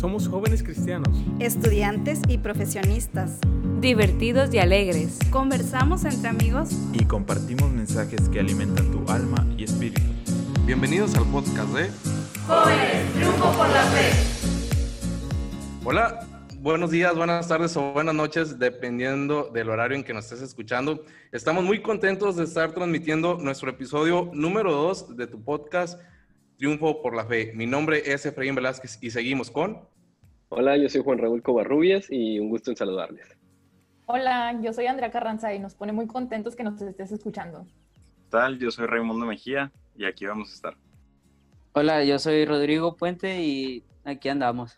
Somos jóvenes cristianos, estudiantes y profesionistas, divertidos y alegres. Conversamos entre amigos y compartimos mensajes que alimentan tu alma y espíritu. Bienvenidos al podcast de Jóvenes, Triunfo por la Fe. Hola, buenos días, buenas tardes o buenas noches, dependiendo del horario en que nos estés escuchando. Estamos muy contentos de estar transmitiendo nuestro episodio número 2 de tu podcast Triunfo por la Fe. Mi nombre es Efraín Velázquez y seguimos con... Hola, yo soy Juan Raúl Covarrubias y un gusto en saludarles. Hola, yo soy Andrea Carranza y nos pone muy contentos que nos estés escuchando. tal? Yo soy Raimundo Mejía y aquí vamos a estar. Hola, yo soy Rodrigo Puente y aquí andamos.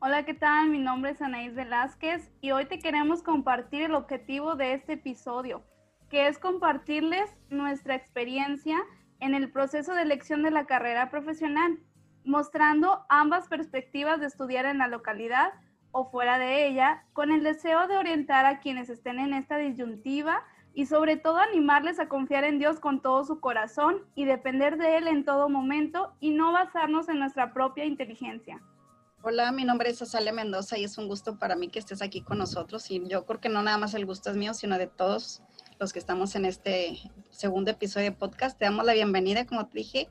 Hola, ¿qué tal? Mi nombre es Anaís Velázquez y hoy te queremos compartir el objetivo de este episodio, que es compartirles nuestra experiencia en el proceso de elección de la carrera profesional, mostrando ambas perspectivas de estudiar en la localidad o fuera de ella, con el deseo de orientar a quienes estén en esta disyuntiva y sobre todo animarles a confiar en Dios con todo su corazón y depender de Él en todo momento y no basarnos en nuestra propia inteligencia. Hola, mi nombre es Azalia Mendoza y es un gusto para mí que estés aquí con nosotros y yo creo que no nada más el gusto es mío, sino de todos los que estamos en este segundo episodio de podcast. Te damos la bienvenida, como te dije.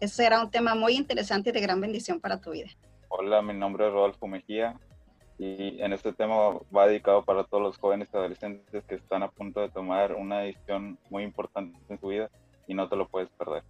Ese será un tema muy interesante y de gran bendición para tu vida. Hola, mi nombre es Rodolfo Mejía y en este tema va dedicado para todos los jóvenes adolescentes que están a punto de tomar una decisión muy importante en su vida y no te lo puedes perder.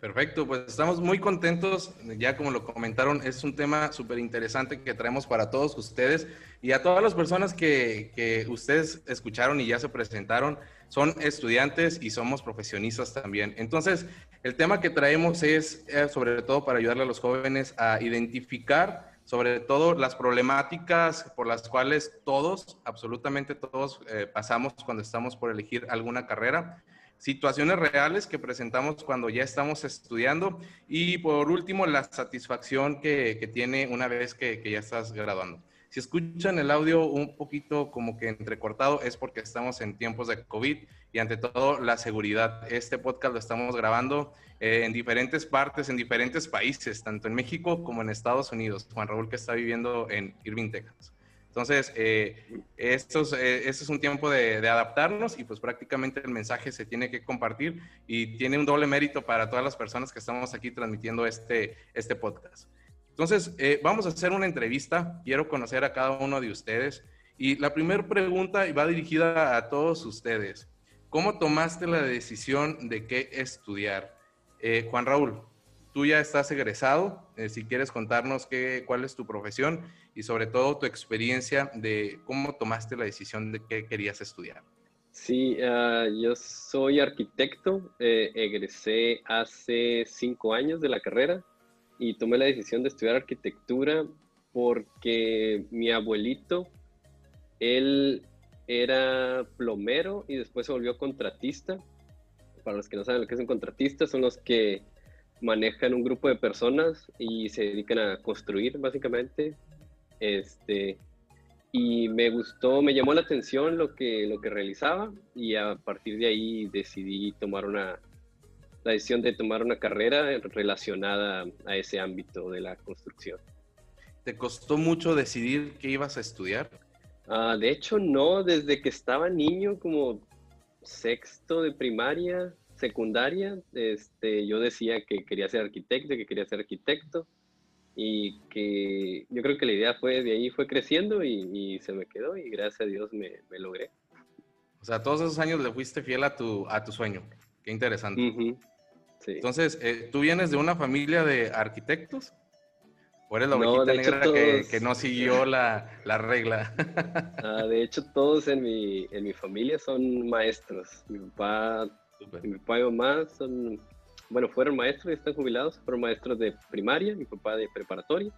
Perfecto, pues estamos muy contentos, ya como lo comentaron, es un tema súper interesante que traemos para todos ustedes y a todas las personas que, ustedes escucharon y ya se presentaron, son estudiantes y somos profesionistas también. Entonces, el tema que traemos es eh, sobre todo para ayudarle a los jóvenes a identificar sobre todo las problemáticas por las cuales todos, absolutamente todos, eh, pasamos cuando estamos por elegir alguna carrera situaciones reales que presentamos cuando ya estamos estudiando y por último la satisfacción que, que tiene una vez que, que, ya estás graduando. Si escuchan el audio un poquito como que entrecortado es porque estamos en tiempos de COVID y ante todo la seguridad. Este podcast lo estamos grabando en diferentes partes, en diferentes países, tanto en México como en Estados Unidos. Juan Raúl que está viviendo en Irving, Texas. Entonces, eh, esto, es, eh, es, un tiempo de, de, adaptarnos y pues prácticamente el mensaje se tiene que compartir y tiene un doble mérito para todas las personas que estamos aquí transmitiendo este, este podcast. Entonces, eh, vamos a hacer una entrevista. Quiero conocer a cada uno de ustedes. Y la primera pregunta va dirigida a todos ustedes. ¿Cómo tomaste la decisión de qué estudiar? Eh, Juan Raúl, tú ya estás egresado. Eh, si quieres contarnos qué, cuál es tu profesión y sobre todo tu experiencia de cómo tomaste la decisión de qué querías estudiar. Sí, uh, yo soy arquitecto, eh, egresé hace cinco años de la carrera y tomé la decisión de estudiar arquitectura porque mi abuelito, él era plomero y después se volvió contratista. Para los que no saben lo que es un contratista, son los que manejan un grupo de personas y se dedican a construir básicamente. Este, y me gustó, me llamó la atención lo que, lo que realizaba y a partir de ahí decidí tomar una, la decisión de tomar una carrera relacionada a ese ámbito de la construcción. ¿Te costó mucho decidir qué ibas a estudiar? Uh, de hecho, no, desde que estaba niño, como sexto de primaria, secundaria, este, yo decía que quería ser arquitecto, que quería ser arquitecto y que yo creo que la idea fue de ahí fue creciendo y, y se me quedó y gracias a Dios me, me, logré. O sea, todos esos años le fuiste fiel a tu, a tu sueño. Qué interesante. Uh -huh. sí. Entonces, eh, ¿tú vienes de una familia de arquitectos? ¿O eres la ovejita no, negra todos... que, que, no siguió la, la regla? ah, de hecho, todos en mi, en mi familia son maestros. Mi papá, mi papá y mamá son bueno, fueron maestros y están jubilados, fueron maestros de primaria, mi papá de preparatoria.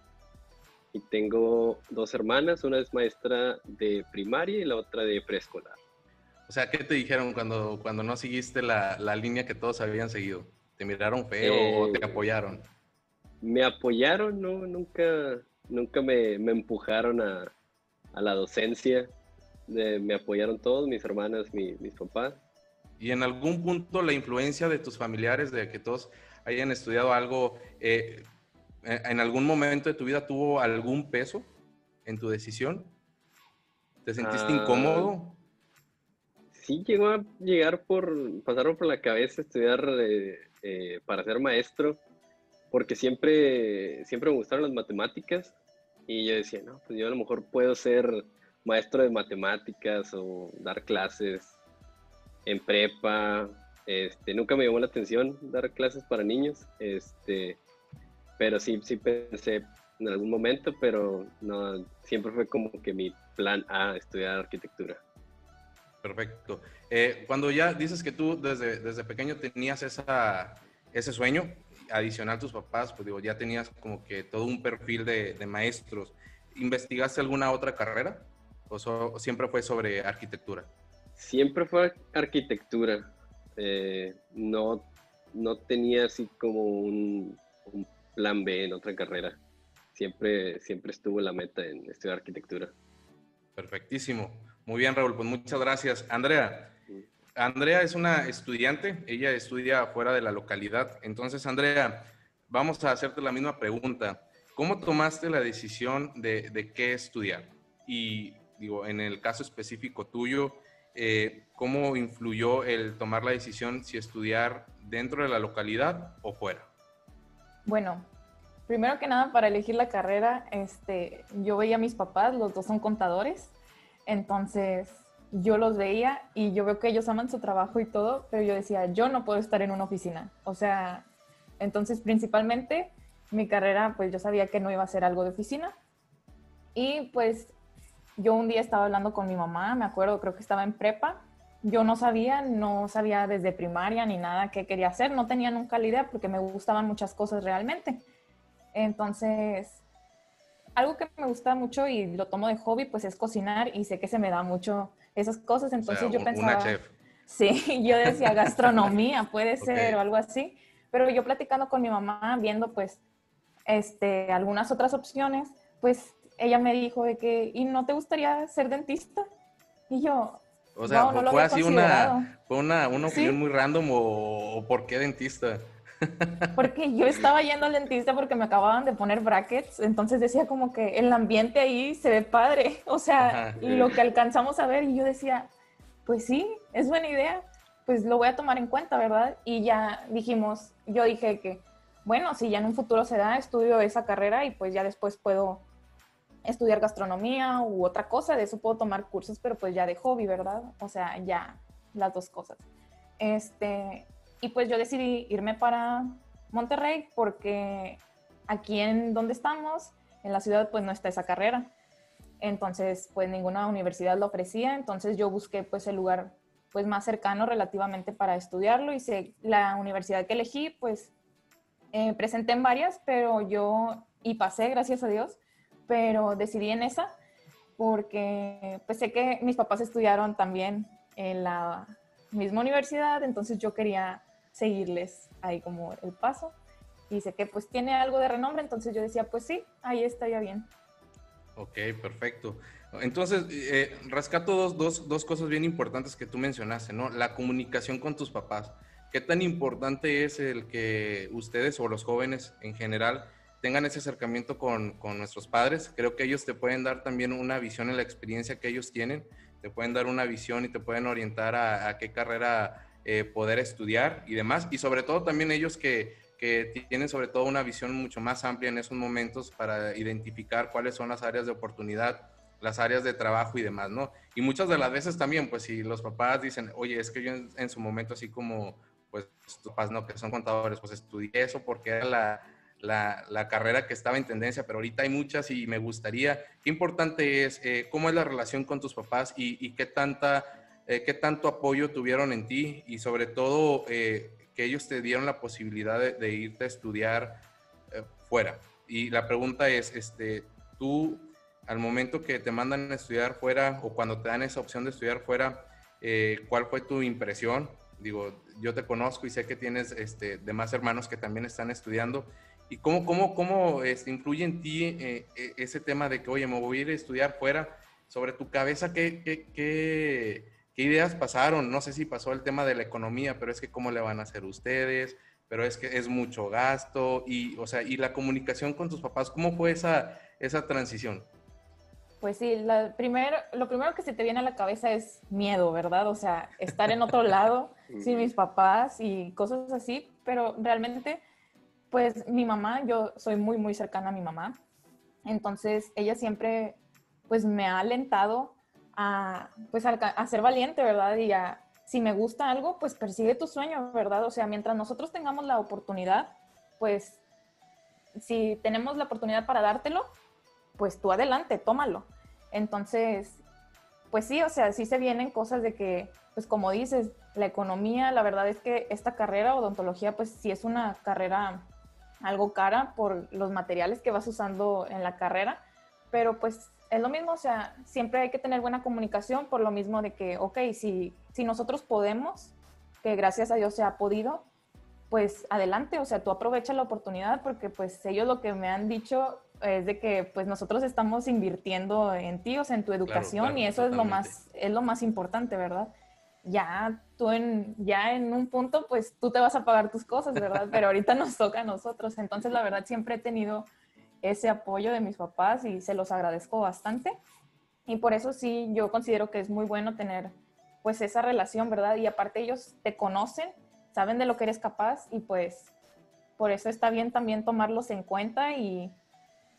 Y tengo dos hermanas, una es maestra de primaria y la otra de preescolar. O sea, ¿qué te dijeron cuando, cuando no seguiste la, la línea que todos habían seguido? ¿Te miraron feo eh, o te apoyaron? Me apoyaron, no, nunca, nunca me, me empujaron a, a, la docencia. Eh, me apoyaron todos, mis hermanas, mi, mis papás y en algún punto la influencia de tus familiares, de que todos hayan estudiado algo, eh, ¿en algún momento de tu vida tuvo algún peso en tu decisión? ¿Te sentiste Ah, incómodo? Sí llegó a llegar por, pasaron por la cabeza estudiar eh, eh, para ser maestro, porque siempre, siempre me gustaron las matemáticas y yo decía, no, pues yo a lo mejor puedo ser maestro de matemáticas o dar clases en prepa. Este, nunca me llamó la atención dar clases para niños, este, pero sí, sí pensé en algún momento, pero no, siempre fue como que mi plan A, estudiar arquitectura. Perfecto. Eh, cuando ya dices que tú desde, desde pequeño tenías ese sueño, adicional tus papás, pues digo, ya tenías como que todo un perfil de, maestros. ¿Investigaste alguna otra carrera? ¿O siempre fue sobre arquitectura? Siempre fue arquitectura. eh, no, no tenía así como un, un plan B en otra carrera. Siempre, siempre estuvo la meta en estudiar arquitectura. Perfectísimo. Muy bien, Raúl, pues muchas gracias. Andrea, Andrea es una estudiante, ella estudia fuera de la localidad. Entonces, Andrea, vamos a hacerte la misma pregunta. ¿Cómo tomaste la decisión de, de qué estudiar? Y digo, en el caso específico tuyo, eh, ¿cómo influyó el tomar la decisión si estudiar dentro de la localidad o fuera? Bueno, primero que nada, para elegir la carrera, este, yo veía a mis papás, los dos son contadores, entonces yo los veía y yo veo que ellos aman su trabajo y todo, pero yo decía, yo no puedo estar en una oficina. O sea, entonces principalmente mi carrera, pues yo sabía que no iba a ser algo de oficina. Y pues yo un día estaba hablando con mi mamá, me acuerdo, creo que estaba en prepa. Yo no sabía, no sabía desde primaria ni nada qué quería hacer, no tenía nunca la idea porque me gustaban muchas cosas realmente. Entonces, algo que me gusta mucho y lo tomo de hobby, pues es cocinar y sé que se me da mucho esas cosas. Entonces O sea, yo un- pensaba, una chef. sí, yo decía gastronomía, puede ser o algo así. Pero yo platicando con mi mamá, viendo pues este, algunas otras opciones, pues ella me dijo de que, ¿y no te gustaría ser dentista? Y yo, O sea, "No, no lo ¿fue así considerado". una, fue una, una Sí. opinión muy random o, o por qué dentista? Porque yo estaba yendo al dentista porque me acababan de poner brackets, entonces decía como que el ambiente ahí se ve padre, o sea, Ajá. lo que alcanzamos a ver y yo decía, pues sí, es buena idea, pues lo voy a tomar en cuenta, ¿verdad? Y ya dijimos, yo dije que, bueno, si ya en un futuro se da, estudio esa carrera y pues ya después puedo estudiar gastronomía u otra cosa, de eso puedo tomar cursos, pero pues ya de hobby, ¿verdad? O sea, ya las dos cosas. Este, y pues yo decidí irme para Monterrey porque aquí en donde estamos, en la ciudad, pues no está esa carrera. Entonces, pues ninguna universidad lo ofrecía, entonces yo busqué pues el lugar pues más cercano relativamente para estudiarlo y sé, la universidad que elegí pues eh, presenté en varias, pero yo, y pasé, gracias a Dios, pero decidí en esa porque pues sé que mis papás estudiaron también en la misma universidad, entonces yo quería seguirles ahí como el paso y sé que pues tiene algo de renombre, entonces yo decía pues sí, ahí estaría bien. Ok, perfecto. Entonces, eh, rescato dos, dos, dos cosas bien importantes que tú mencionaste, ¿no? La comunicación con tus papás. ¿Qué tan importante es el que ustedes o los jóvenes en general tengan ese acercamiento con, con nuestros padres? Creo que ellos te pueden dar también una visión en la experiencia que ellos tienen, te pueden dar una visión y te pueden orientar a, a qué carrera eh, poder estudiar y demás. Y sobre todo también ellos que, que tienen sobre todo una visión mucho más amplia en esos momentos para identificar cuáles son las áreas de oportunidad, las áreas de trabajo y demás, ¿no? Y muchas de las veces también, pues si los papás dicen, oye, es que yo en, en su momento así como, pues tus papás, ¿no? Que son contadores, pues estudié eso porque era la, la, carrera que estaba en tendencia, pero ahorita hay muchas y me gustaría, ¿qué importante es? Eh, ¿Cómo es la relación con tus papás y, qué, tanta, eh, qué tanto apoyo tuvieron en ti? Y sobre todo, eh, que ellos te dieron la posibilidad de, de irte a estudiar fuera. Y la pregunta es, este, tú al momento que te mandan a estudiar fuera o cuando te dan esa opción de estudiar fuera, ¿cuál fue tu impresión? Digo, yo te conozco y sé que tienes este, demás hermanos que también están estudiando. ¿Y cómo, cómo, cómo este, influye en ti eh, ese tema de que, oye, me voy a ir a estudiar fuera? Sobre tu cabeza, ¿qué, qué, qué, qué ideas pasaron? No sé si pasó el tema de la economía, pero es que cómo le van a hacer ustedes, pero es que es mucho gasto y, o sea, y la comunicación con tus papás, ¿cómo fue esa, esa transición? Pues sí, la primer, lo primero que se te viene a la cabeza es miedo, ¿verdad? O sea, estar en otro lado sin mis papás y cosas así, pero realmente, pues mi mamá, yo soy muy, muy cercana a mi mamá, entonces ella siempre, pues me ha alentado a, pues a, ser valiente, ¿verdad? Y a, si me gusta algo, pues persigue tu sueño, ¿verdad? O sea, mientras nosotros tengamos la oportunidad, pues si tenemos la oportunidad para dártelo, pues tú adelante, tómalo. Entonces, pues sí, o sea, sí se vienen cosas de que, pues como dices, la economía, la verdad es que esta carrera, odontología, pues sí es una carrera algo cara por los materiales que vas usando en la carrera, pero pues es lo mismo, o sea, siempre hay que tener buena comunicación por lo mismo de que, ok, si, si nosotros podemos, que gracias a Dios se ha podido, pues adelante, o sea, tú aprovecha la oportunidad porque pues ellos lo que me han dicho es de que pues nosotros estamos invirtiendo en ti, o sea, en tu educación y eso es lo más es lo más importante, ¿verdad? Ya tú en ya en un punto pues tú te vas a pagar tus cosas, ¿verdad? Pero ahorita nos toca a nosotros. Entonces, la verdad siempre he tenido ese apoyo de mis papás y se los agradezco bastante. Y por eso sí yo considero que es muy bueno tener pues esa relación, ¿verdad? Y aparte ellos te conocen, saben de lo que eres capaz y pues por eso está bien también tomarlos en cuenta y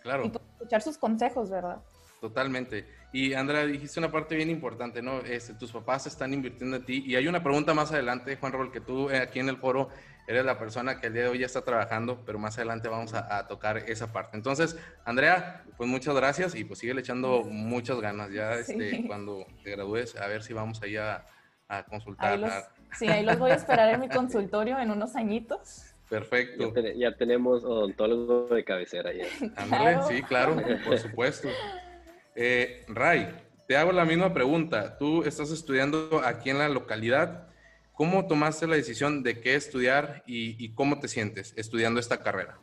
Claro. Y escuchar sus consejos, ¿verdad? Totalmente. Y Andrea, dijiste una parte bien importante, ¿no? Este, tus papás están invirtiendo en ti. Y hay una pregunta más adelante, Juan Rol, que tú eh, aquí en el foro eres la persona que el día de hoy ya está trabajando, pero más adelante vamos a, tocar esa parte. Entonces, Andrea, pues muchas gracias y pues sigue echando muchas ganas. Ya este, cuando te gradúes, a ver si vamos ahí a, a consultar. sí, ahí los voy a esperar en mi consultorio en unos añitos. Perfecto. Ya, tenemos odontólogo de cabecera ya. sí, claro, por supuesto. Eh, Ray, te hago la misma pregunta. Tú estás estudiando aquí en la localidad. ¿Cómo tomaste la decisión de qué estudiar y, cómo te sientes estudiando esta carrera?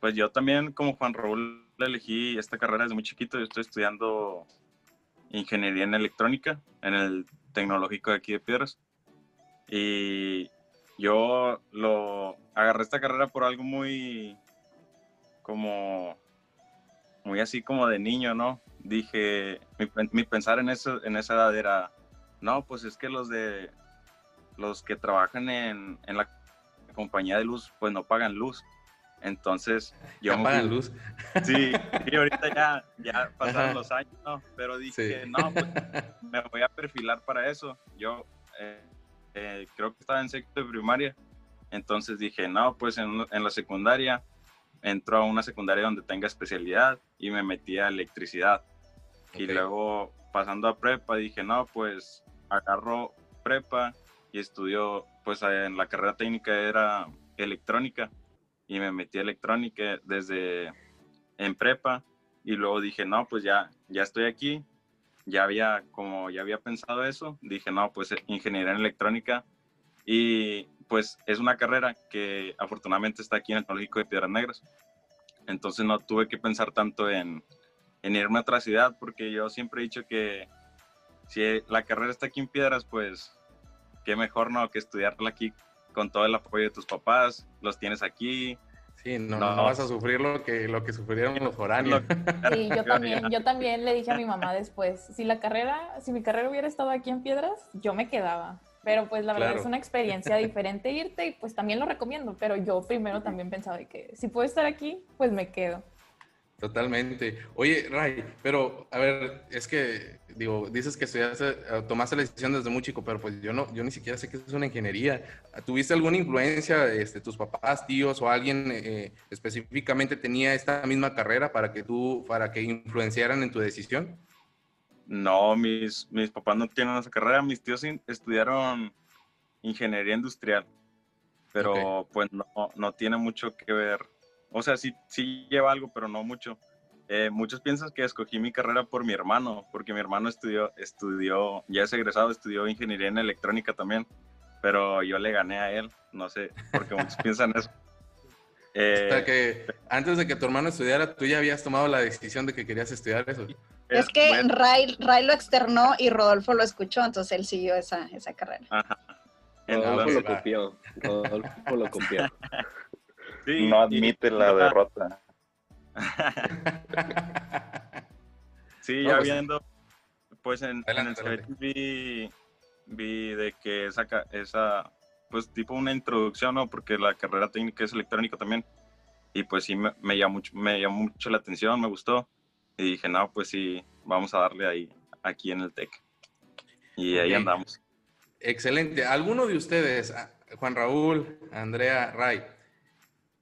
Pues yo también, como Juan Raúl, elegí esta carrera desde muy chiquito. Yo estoy estudiando ingeniería en electrónica en el tecnológico de aquí de Piedras. Y yo lo agarré esta carrera por algo muy como muy así como de niño, ¿no? Dije, mi, pensar en eso en esa edad era, no, pues es que los de los que trabajan en, en la compañía de luz, pues no pagan luz. Entonces, yo... ¿No pagan luz? Sí, y ahorita ya, ya pasaron los años, ¿no? Pero dije, no, pues me voy a perfilar para eso. Yo eh, eh, creo que estaba en sexto de primaria, entonces dije, no, pues en, la secundaria entró a una secundaria donde tenga especialidad y me metí a electricidad. Y luego pasando a prepa dije, no, pues agarro prepa y estudió, pues en la carrera técnica era electrónica. Y me metí a electrónica desde en prepa. Y luego dije, no, pues ya, ya estoy aquí, ya había, como ya había pensado eso, dije, no, pues ingeniería en electrónica y pues es una carrera que afortunadamente está aquí en el Tecnológico de Piedras Negras. Entonces no tuve que pensar tanto en, en irme a otra ciudad porque yo siempre he dicho que si la carrera está aquí en Piedras, pues qué mejor no que estudiarla aquí con todo el apoyo de tus papás, los tienes aquí. Sí, no, no, vas a sufrir lo que, lo que sufrieron los foráneos. Sí, yo también, yo también le dije a mi mamá después, si la carrera, si mi carrera hubiera estado aquí en Piedras, yo me quedaba. Pero pues la verdad es una experiencia diferente irte y pues también lo recomiendo, pero yo primero también pensaba de que si puedo estar aquí, pues me quedo. Totalmente. Oye, Ray, pero a ver, es que digo, dices que estudiaste, eh, tomaste la decisión desde muy chico, pero pues yo no, yo ni siquiera sé qué es una ingeniería. ¿Tuviste alguna influencia, este, tus papás, tíos o alguien eh, específicamente tenía esta misma carrera para que tú, para que influenciaran en tu decisión? No, mis, mis papás no tienen esa carrera. Mis tíos estudiaron ingeniería industrial, pero pues no, no tiene mucho que ver. O sea, sí, sí lleva algo, pero no mucho. Eh, muchos piensan que escogí mi carrera por mi hermano, porque mi hermano estudió, estudió, ya es egresado, estudió ingeniería en electrónica también, pero yo le gané a él, no sé, porque muchos piensan eso. o sea eh, que antes de que tu hermano estudiara, tú ya habías tomado la decisión de que querías estudiar eso. Es que Ray, Ray, lo externó y Rodolfo lo escuchó, entonces él siguió esa, esa carrera. Ajá. Rodolfo lo copió. Rodolfo lo copió. no admite la derrota. sí, ya pues, viendo, pues en, el vi, vi de que esa, esa, pues tipo una introducción, ¿no? Porque la carrera técnica es electrónica también. Y pues sí, me, me, llamó, mucho, me llamó mucho la atención, me gustó. Y dije, no, pues sí, vamos a darle ahí, aquí en el TEC. Y ahí andamos. Excelente. ¿Alguno de ustedes, Juan Raúl, Andrea, Ray,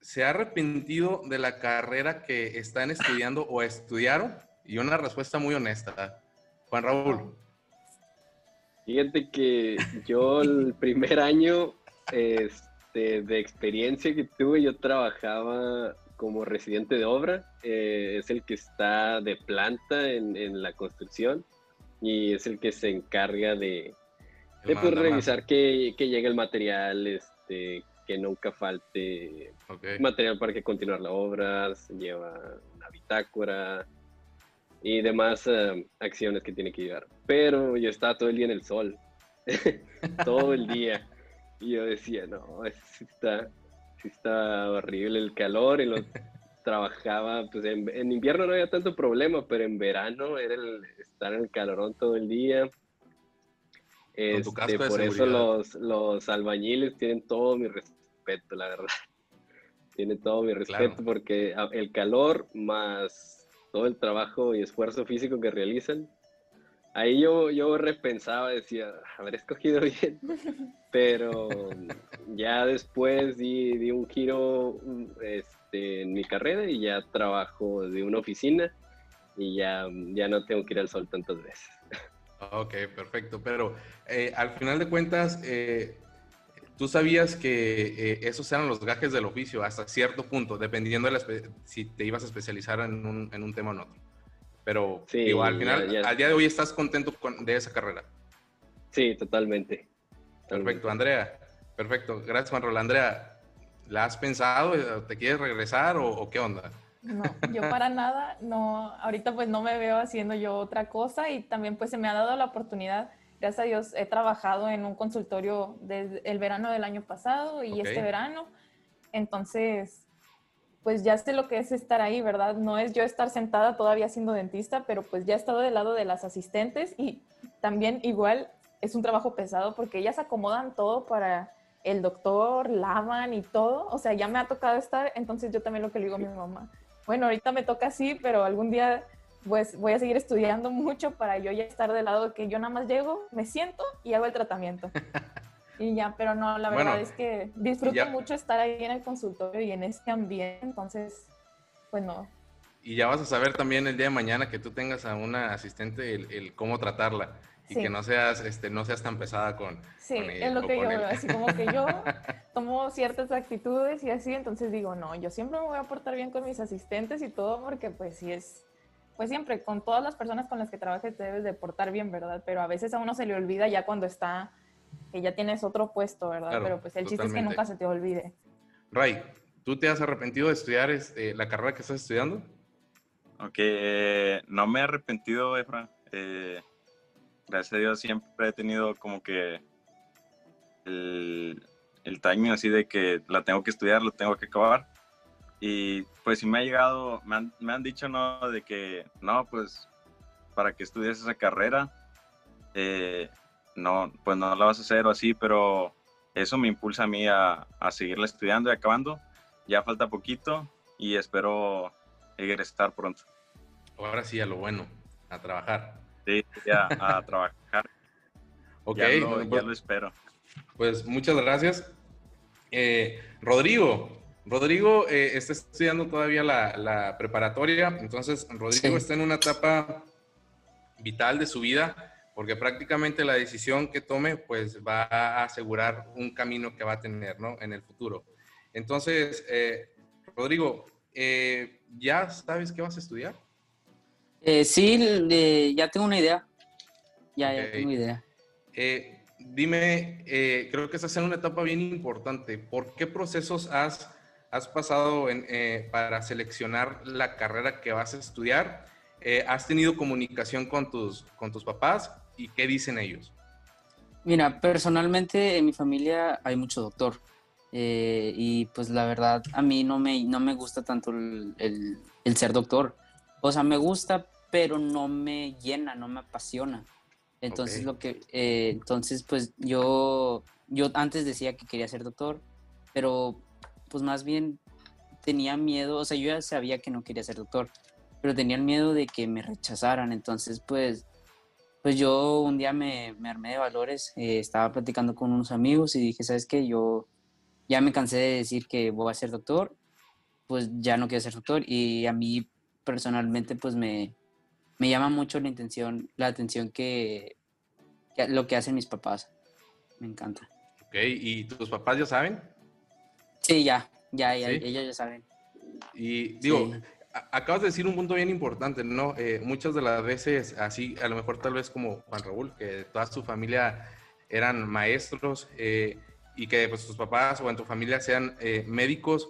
se ha arrepentido de la carrera que están estudiando o estudiaron? Y una respuesta muy honesta. Juan Raúl. Fíjate que yo el primer año este, de experiencia que tuve, yo trabajaba como residente de obra. Eh, es el que está de planta en, la construcción y es el que se encarga de, de pues, revisar que, que, llegue el material, este, que nunca falte material para que continuar la obra, se lleva una bitácora y demás eh, acciones que tiene que llevar. Pero yo estaba todo el día en el sol, todo el día. Y yo decía, no, está, está horrible el calor y lo trabajaba, pues en, invierno no había tanto problema, pero en verano era el estar en el calorón todo el día. Este, por eso los, los albañiles tienen todo mi respeto, la verdad. Tienen todo mi respeto porque el calor más todo el trabajo y esfuerzo físico que realizan, ahí yo, yo repensaba, decía, haber escogido bien, pero ya después di, di un giro este, en mi carrera y ya trabajo de una oficina y ya, ya no tengo que ir al sol tantas veces. Ok, perfecto, pero eh, al final de cuentas, eh, tú sabías que eh, esos eran los gajes del oficio hasta cierto punto, dependiendo de si te ibas a especializar en un, en un tema o en otro. Pero sí, al final, al día de hoy estás contento con, de esa carrera. Sí, totalmente. Perfecto, Andrea. Perfecto. Gracias, Juan Roland. Andrea, ¿la has pensado? ¿Te quieres regresar o, qué onda? No, yo para nada, no, ahorita pues no me veo haciendo yo otra cosa y también pues se me ha dado la oportunidad, gracias a Dios he trabajado en un consultorio desde el verano del año pasado y este verano, entonces pues ya sé lo que es estar ahí, ¿verdad? No es yo estar sentada todavía siendo dentista, pero pues ya he estado del lado de las asistentes y también igual es un trabajo pesado porque ellas acomodan todo para el doctor, lavan y todo. O sea, ya me ha tocado estar, entonces yo también lo que le digo a mi mamá, bueno, ahorita me toca así, pero algún día pues voy a seguir estudiando mucho para yo ya estar del lado de que yo nada más llego, me siento y hago el tratamiento. Y ya, pero no, la verdad es que disfruto mucho estar ahí en el consultorio y en este ambiente, entonces, pues no. Y ya vas a saber también el día de mañana que tú tengas a una asistente el, cómo tratarla y que no seas, este, no seas tan pesada con, sí, es lo que yo veo, así como que yo tomo ciertas actitudes y así, entonces digo, no, yo siempre me voy a portar bien con mis asistentes y todo porque pues sí es, pues siempre con todas las personas con las que trabajes te debes de portar bien, ¿verdad? Pero a veces a uno se le olvida ya cuando está que ya tienes otro puesto, ¿verdad? Pero pues el chiste es que nunca se te olvide. Ray, ¿tú te has arrepentido de estudiar este, la carrera que estás estudiando? Ok, eh, no me he arrepentido, Efra. Eh, gracias a Dios siempre he tenido como que el, el timing así de que la tengo que estudiar, la tengo que acabar. Y pues si me ha llegado, me han, me han dicho, ¿no? De que, no, pues para que estudies esa carrera, eh, no, pues no la vas a hacer o así, pero eso me impulsa a mí a, a seguirla estudiando y acabando. Ya falta poquito y espero egresar pronto. Ahora sí, a lo bueno, a trabajar. Sí, ya, a trabajar. ok, ya lo, pues, lo, espero. Pues muchas gracias. Eh, Rodrigo, Rodrigo eh, está estudiando todavía la, la preparatoria, entonces Rodrigo está en una etapa vital de su vida porque prácticamente la decisión que tome pues va a asegurar un camino que va a tener ¿no? en el futuro. Entonces, eh, Rodrigo, eh, ¿ya sabes qué vas a estudiar? Eh, sí, ya tengo una idea. Ya, ya tengo idea. dime, creo que estás en una etapa bien importante. ¿Por qué procesos has, has pasado en, para seleccionar la carrera que vas a estudiar? ¿Has tenido comunicación con tus, con tus papás? y qué dicen ellos? Mira, personalmente en mi familia hay mucho doctor. Eh, y pues la verdad, a mí no me, no me gusta tanto el, el, ser doctor. O sea, me gusta, pero no me llena, no me apasiona. Entonces, lo que, eh, entonces, pues yo, yo antes decía que quería ser doctor, pero pues más bien tenía miedo, o sea, yo ya sabía que no quería ser doctor, pero tenía el miedo de que me rechazaran. Entonces, pues, pues yo un día me, me armé de valores, eh, estaba platicando con unos amigos y dije, ¿sabes qué? Yo ya me cansé de decir que voy a ser doctor, pues ya no quiero ser doctor y a mí personalmente pues me, me llama mucho la intención, la atención que, lo que hacen mis papás. Me encanta. Ok, ¿y tus papás ya saben? Sí, ya, ya, ya ellos ya saben. Y digo, acabas de decir un punto bien importante, ¿no? Eh, muchas de las veces, así, a lo mejor tal vez como Juan Raúl, que toda su familia eran maestros eh, y que pues tus papás o en tu familia sean eh, médicos,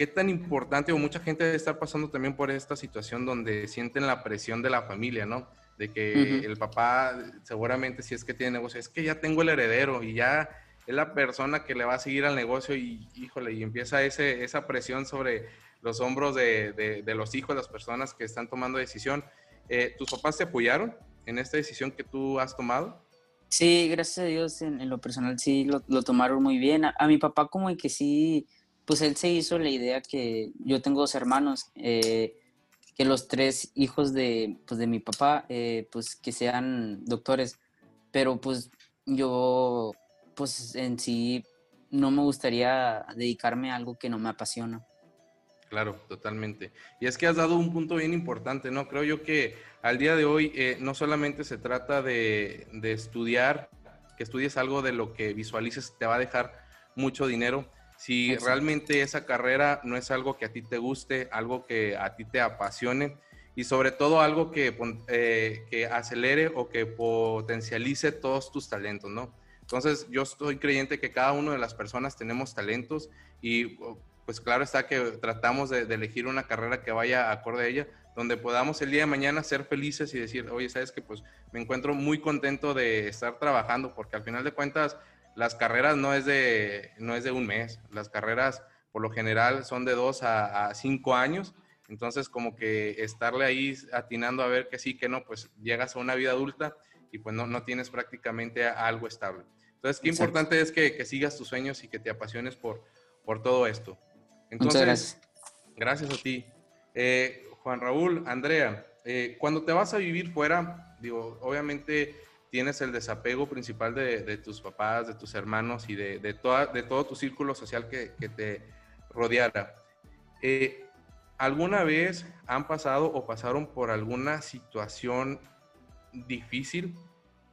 ¿qué tan importante o mucha gente está pasando también por esta situación donde sienten la presión de la familia, ¿no? De que el papá seguramente si es que tiene negocio, es que ya tengo el heredero y ya es la persona que le va a seguir al negocio y híjole, y empieza ese, esa presión sobre los hombros de, de, los hijos, las personas que están tomando decisión. Eh, ¿Tus papás te apoyaron en esta decisión que tú has tomado? Sí, gracias a Dios, en, lo personal sí lo, lo tomaron muy bien. A, mi papá como que sí, pues él se hizo la idea que yo tengo dos hermanos, eh, que los tres hijos de, pues, de mi papá, eh, pues que sean doctores, pero pues yo, pues en sí no me gustaría dedicarme a algo que no me apasiona. Claro, totalmente. Y es que has dado un punto bien importante, ¿no? Creo yo que al día de hoy eh, no solamente se trata de, estudiar, que estudies algo de lo que visualices te va a dejar mucho dinero. Si realmente esa carrera no es algo que a ti te guste, algo que a ti te apasione y sobre todo algo que, eh, que acelere o que potencialice todos tus talentos, ¿no? Entonces yo estoy creyente que cada una de las personas tenemos talentos y pues claro está que tratamos de, elegir una carrera que vaya acorde a ella, donde podamos el día de mañana ser felices y decir, oye, sabes que pues me encuentro muy contento de estar trabajando, porque al final de cuentas las carreras no es de, no es de un mes, las carreras por lo general son de dos a, cinco años, entonces como que estarle ahí atinando a ver que sí, que no, pues llegas a una vida adulta y pues no, no tienes prácticamente algo estable. Entonces, qué importante es que, que, sigas tus sueños y que te apasiones por, por todo esto. Entonces, gracias. a ti. Eh, Juan Raúl, Andrea, eh, cuando te vas a vivir fuera, digo, obviamente tienes el desapego principal de, tus papás, de tus hermanos y de, toda, de todo tu círculo social que, te rodeara. Eh, ¿Alguna vez han pasado o pasaron por alguna situación difícil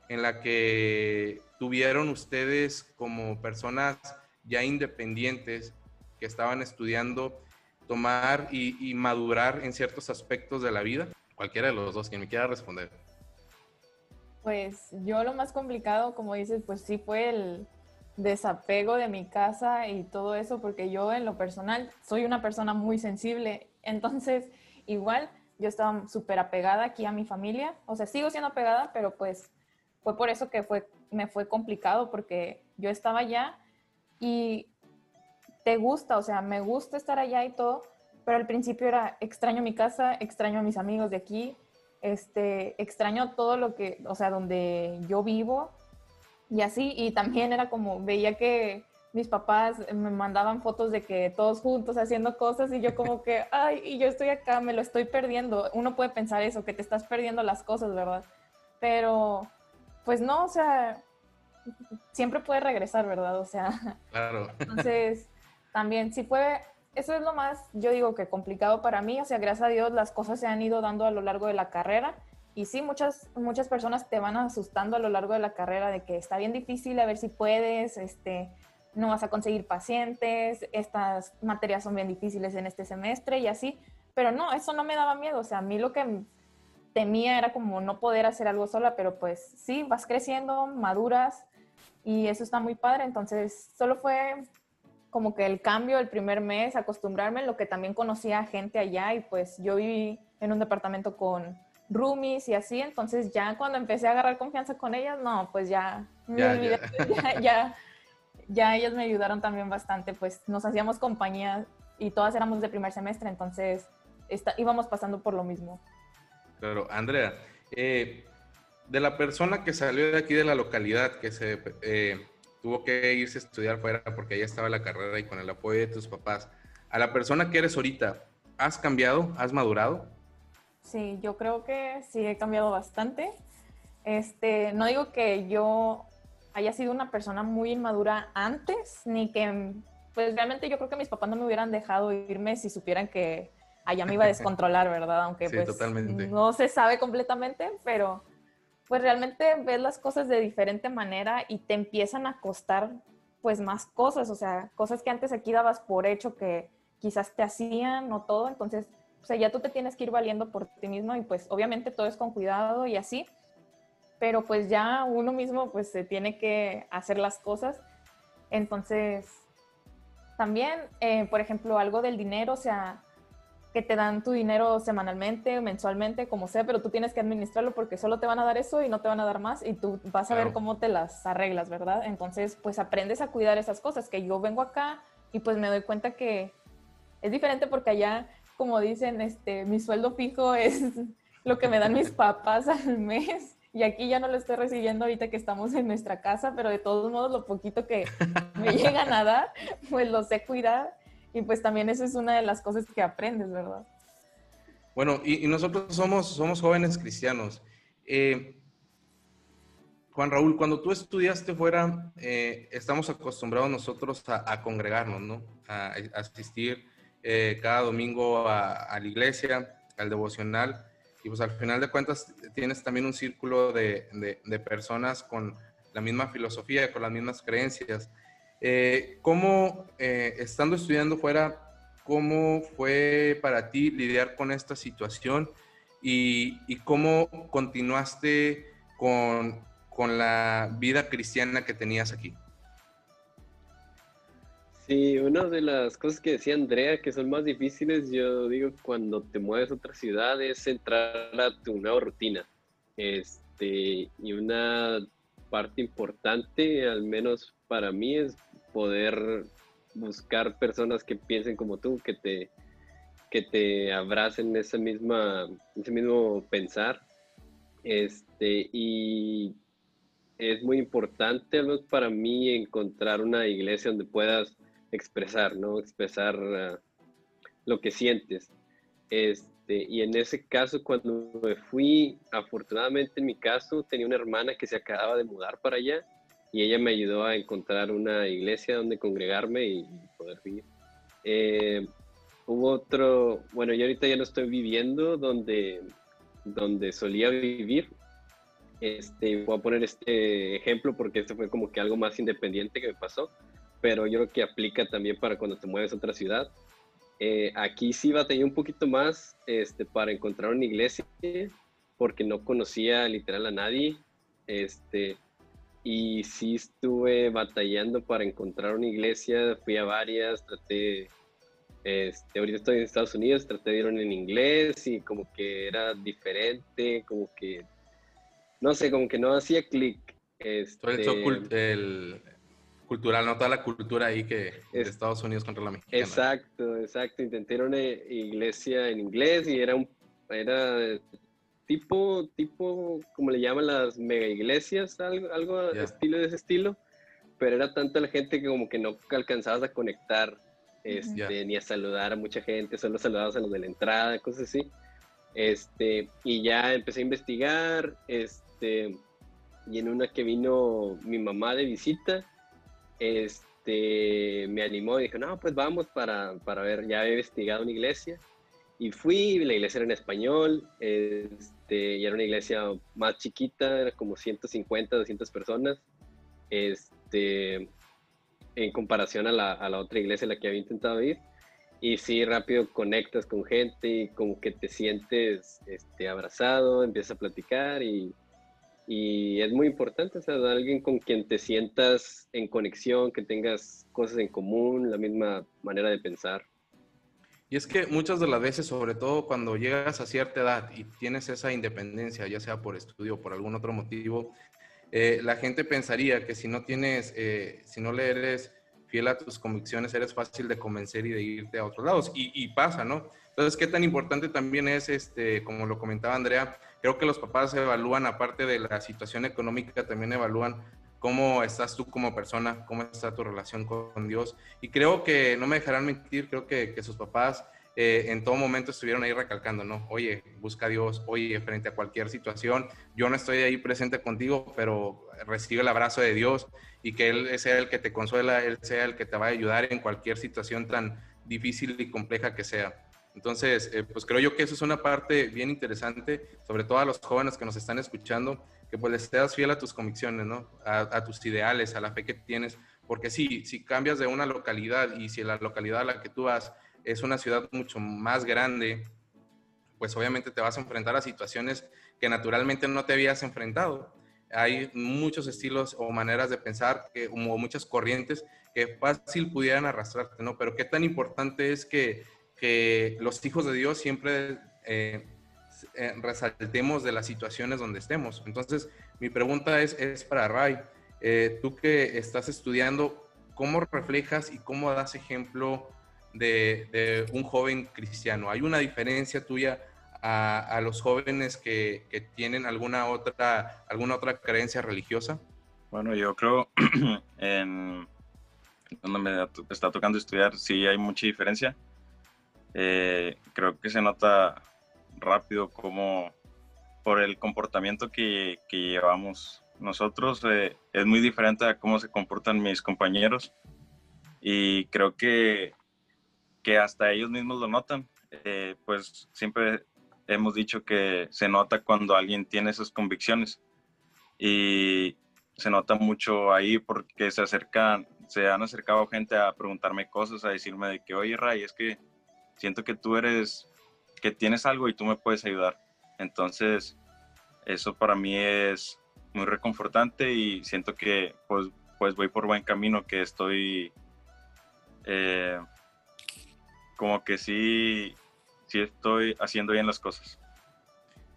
en la que tuvieron ustedes como personas ya independientes que estaban estudiando tomar y, madurar en ciertos aspectos de la vida? Cualquiera de los dos, quien me quiera responder. Pues yo lo más complicado, como dices, pues sí fue el desapego de mi casa y todo eso, porque yo en lo personal soy una persona muy sensible, entonces igual yo estaba súper apegada aquí a mi familia, o sea, sigo siendo apegada, pero pues fue por eso que fue, me fue complicado, porque yo estaba allá y te gusta, o sea, me gusta estar allá y todo, pero al principio era extraño mi casa, extraño a mis amigos de aquí, este, extraño todo lo que, o sea, donde yo vivo y así, y también era como, veía que mis papás me mandaban fotos de que todos juntos haciendo cosas y yo como que, ay, y yo estoy acá, me lo estoy perdiendo. Uno puede pensar eso, que te estás perdiendo las cosas, ¿verdad? Pero, pues no, o sea, siempre puede regresar, ¿verdad? O sea, claro. entonces también sí fue, eso es lo más, yo digo que complicado para mí, o sea, gracias a Dios las cosas se han ido dando a lo largo de la carrera. Y sí, muchas, muchas personas te van asustando a lo largo de la carrera de que está bien difícil, a ver si puedes, este, no vas a conseguir pacientes, estas materias son bien difíciles en este semestre y así, pero no, eso no me daba miedo, o sea, a mí lo que temía era como no poder hacer algo sola, pero pues sí, vas creciendo, maduras y eso está muy padre, entonces solo fue como que el cambio el primer mes, acostumbrarme, lo que también conocía gente allá y pues yo viví en un departamento con roomies y así, entonces ya cuando empecé a agarrar confianza con ellas, no, pues ya, ya, ya. ya, ellas me ayudaron también bastante, pues nos hacíamos compañía y todas éramos de primer semestre, entonces íbamos pasando por lo mismo. Claro, Andrea, eh, de la persona que salió de aquí de la localidad, que se eh, tuvo que irse a estudiar fuera porque ahí estaba la carrera y con el apoyo de tus papás, a la persona que eres ahorita, ¿has cambiado? ¿Has madurado? Sí, yo creo que sí he cambiado bastante. Este, no digo que yo haya sido una persona muy inmadura antes, ni que, pues realmente yo creo que mis papás no me hubieran dejado irme si supieran que allá me iba a descontrolar, ¿verdad? Aunque pues no se sabe completamente, pero pues realmente ves las cosas de diferente manera y te empiezan a costar pues más cosas, o sea, cosas que antes aquí dabas por hecho que quizás te hacían o todo, entonces, o sea, ya tú te tienes que ir valiendo por ti mismo y pues obviamente todo es con cuidado y así, pero pues ya uno mismo pues se tiene que hacer las cosas, entonces también, eh, por ejemplo, algo del dinero, o sea, que te dan tu dinero semanalmente, mensualmente, como sea, pero tú tienes que administrarlo porque solo te van a dar eso y no te van a dar más y tú vas a ver cómo te las arreglas, ¿verdad? Entonces, pues aprendes a cuidar esas cosas, que yo vengo acá y pues me doy cuenta que es diferente porque allá, como dicen, este, mi sueldo fijo es lo que me dan mis papás al mes. Y aquí ya no lo estoy recibiendo ahorita que estamos en nuestra casa, pero de todos modos lo poquito que me llegan a dar, pues lo sé cuidar y pues también eso es una de las cosas que aprendes, ¿verdad? Bueno, y, nosotros somos, somos jóvenes cristianos. Eh, Juan Raúl, cuando tú estudiaste fuera, eh, estamos acostumbrados nosotros a, congregarnos, ¿no? A, asistir eh, cada domingo a, la iglesia, al devocional, y pues al final de cuentas tienes también un círculo de, de personas con la misma filosofía, con las mismas creencias. Eh, ¿Cómo, eh, estando estudiando fuera, cómo fue para ti lidiar con esta situación y, cómo continuaste con, con, la vida cristiana que tenías aquí? Sí, una de las cosas que decía Andrea que son más difíciles, yo digo, cuando te mueves a otra ciudad es entrar a tu nueva rutina. Este, y una parte importante, al menos para mí, es poder buscar personas que piensen como tú, que te, que te abracen esa misma, ese mismo pensar. Este, y es muy importante, para mí, encontrar una iglesia donde puedas expresar, ¿no? Expresar ah, lo que sientes. Este, y en ese caso, cuando me fui, afortunadamente en mi caso, tenía una hermana que se acababa de mudar para allá y ella me ayudó a encontrar una iglesia donde congregarme y, poder vivir. Eh, hubo otro, bueno, yo ahorita ya no estoy viviendo donde, donde solía vivir. Este, voy a poner este ejemplo porque este fue como que algo más independiente que me pasó, pero yo creo que aplica también para cuando te mueves a otra ciudad. Eh, aquí sí batallé un poquito más este, para encontrar una iglesia porque no conocía literal a nadie. Este, y sí estuve batallando para encontrar una iglesia, fui a varias, traté, este, ahorita estoy en Estados Unidos, traté de ir en inglés y como que era diferente, como que, no sé, como que no hacía clic. Este, el, cultural, no toda la cultura ahí que de Estados Unidos contra la mexicana. Exacto, exacto, intenté ir a una iglesia en inglés y era un, era tipo, tipo, como le llaman las mega iglesias, algo, algo estilo de ese estilo, pero era tanta la gente que como que no alcanzabas a conectar este, ni a saludar a mucha gente, solo saludabas a los de la entrada, cosas así. Este, y ya empecé a investigar, este, y en una que vino mi mamá de visita, este, me animó y dijo, no, pues vamos para, para ver, ya he investigado una iglesia. Y fui, la iglesia era en español, este, y era una iglesia más chiquita, era como 150, 200 personas, este, en comparación a la, a la otra iglesia a la que había intentado ir. Y sí, rápido conectas con gente y como que te sientes este, abrazado, empiezas a platicar y, y es muy importante, o sea, alguien con quien te sientas en conexión, que tengas cosas en común, la misma manera de pensar. Y es que muchas de las veces, sobre todo cuando llegas a cierta edad y tienes esa independencia, ya sea por estudio o por algún otro motivo, eh, la gente pensaría que si no tienes, eh, si no le eres fiel a tus convicciones, eres fácil de convencer y de irte a otros lados. Y, y, pasa, ¿no? Entonces, ¿qué tan importante también es, este, como lo comentaba Andrea, creo que los papás evalúan, aparte de la situación económica, también evalúan cómo estás tú como persona, cómo está tu relación con, Dios. Y creo que, no me dejarán mentir, creo que, que sus papás eh, en todo momento estuvieron ahí recalcando, ¿no? Oye, busca a Dios, oye, frente a cualquier situación, yo no estoy ahí presente contigo, pero recibe el abrazo de Dios y que Él sea el que te consuela, Él sea el que te va a ayudar en cualquier situación tan difícil y compleja que sea. Entonces, eh, pues creo yo que eso es una parte bien interesante, sobre todo a los jóvenes que nos están escuchando, que pues les seas fiel a tus convicciones, ¿no? A, tus ideales, a la fe que tienes, porque sí, si cambias de una localidad y si la localidad a la que tú vas es una ciudad mucho más grande, pues obviamente te vas a enfrentar a situaciones que naturalmente no te habías enfrentado. Hay muchos estilos o maneras de pensar que, o muchas corrientes que fácil pudieran arrastrarte, ¿no? Pero qué tan importante es que, que los hijos de Dios siempre eh, eh, resaltemos de las situaciones donde estemos. Entonces, mi pregunta es, para Ray. Eh, tú que estás estudiando, ¿cómo reflejas y cómo das ejemplo de, un joven cristiano? ¿Hay una diferencia tuya a, los jóvenes que, que, tienen alguna otra, alguna otra creencia religiosa? Bueno, yo creo en donde me está tocando estudiar, sí hay mucha diferencia. Eh, creo que se nota rápido como por el comportamiento que, que llevamos nosotros eh, es muy diferente a cómo se comportan mis compañeros y creo que, que hasta ellos mismos lo notan. Eh, pues siempre hemos dicho que se nota cuando alguien tiene esas convicciones y se nota mucho ahí porque se acercan, se han acercado gente a preguntarme cosas, a decirme de que, oye Ray, es que siento que tú eres que tienes algo y tú me puedes ayudar. Entonces, eso para mí es muy reconfortante y siento que pues, pues voy por buen camino, que estoy eh, como que sí, sí estoy haciendo bien las cosas.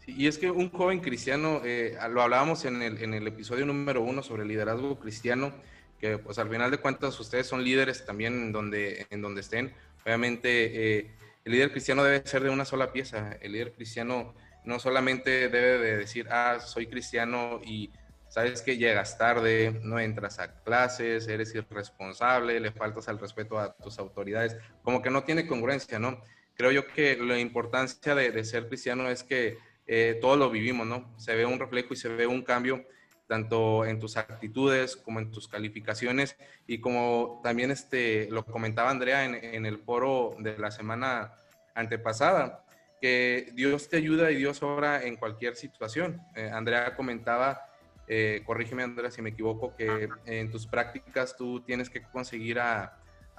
y es que un joven cristiano, eh, lo hablábamos en el, en el episodio número uno sobre el liderazgo cristiano, que pues al final de cuentas ustedes son líderes también en donde, en donde estén. Obviamente eh, el líder cristiano debe ser de una sola pieza. El líder cristiano no solamente debe de decir, ah, soy cristiano y sabes que llegas tarde, no entras a clases, eres irresponsable, le faltas al respeto a tus autoridades, como que no tiene congruencia, ¿no? Creo yo que la importancia de, ser cristiano es que eh, todo lo vivimos, ¿no? Se ve un reflejo y se ve un cambio tanto en tus actitudes como en tus calificaciones y como también este, lo comentaba Andrea en, el foro de la semana antepasada, que Dios te ayuda y Dios obra en cualquier situación. Eh, Andrea comentaba, eh, corrígeme Andrea si me equivoco, que en tus prácticas tú tienes que conseguir a,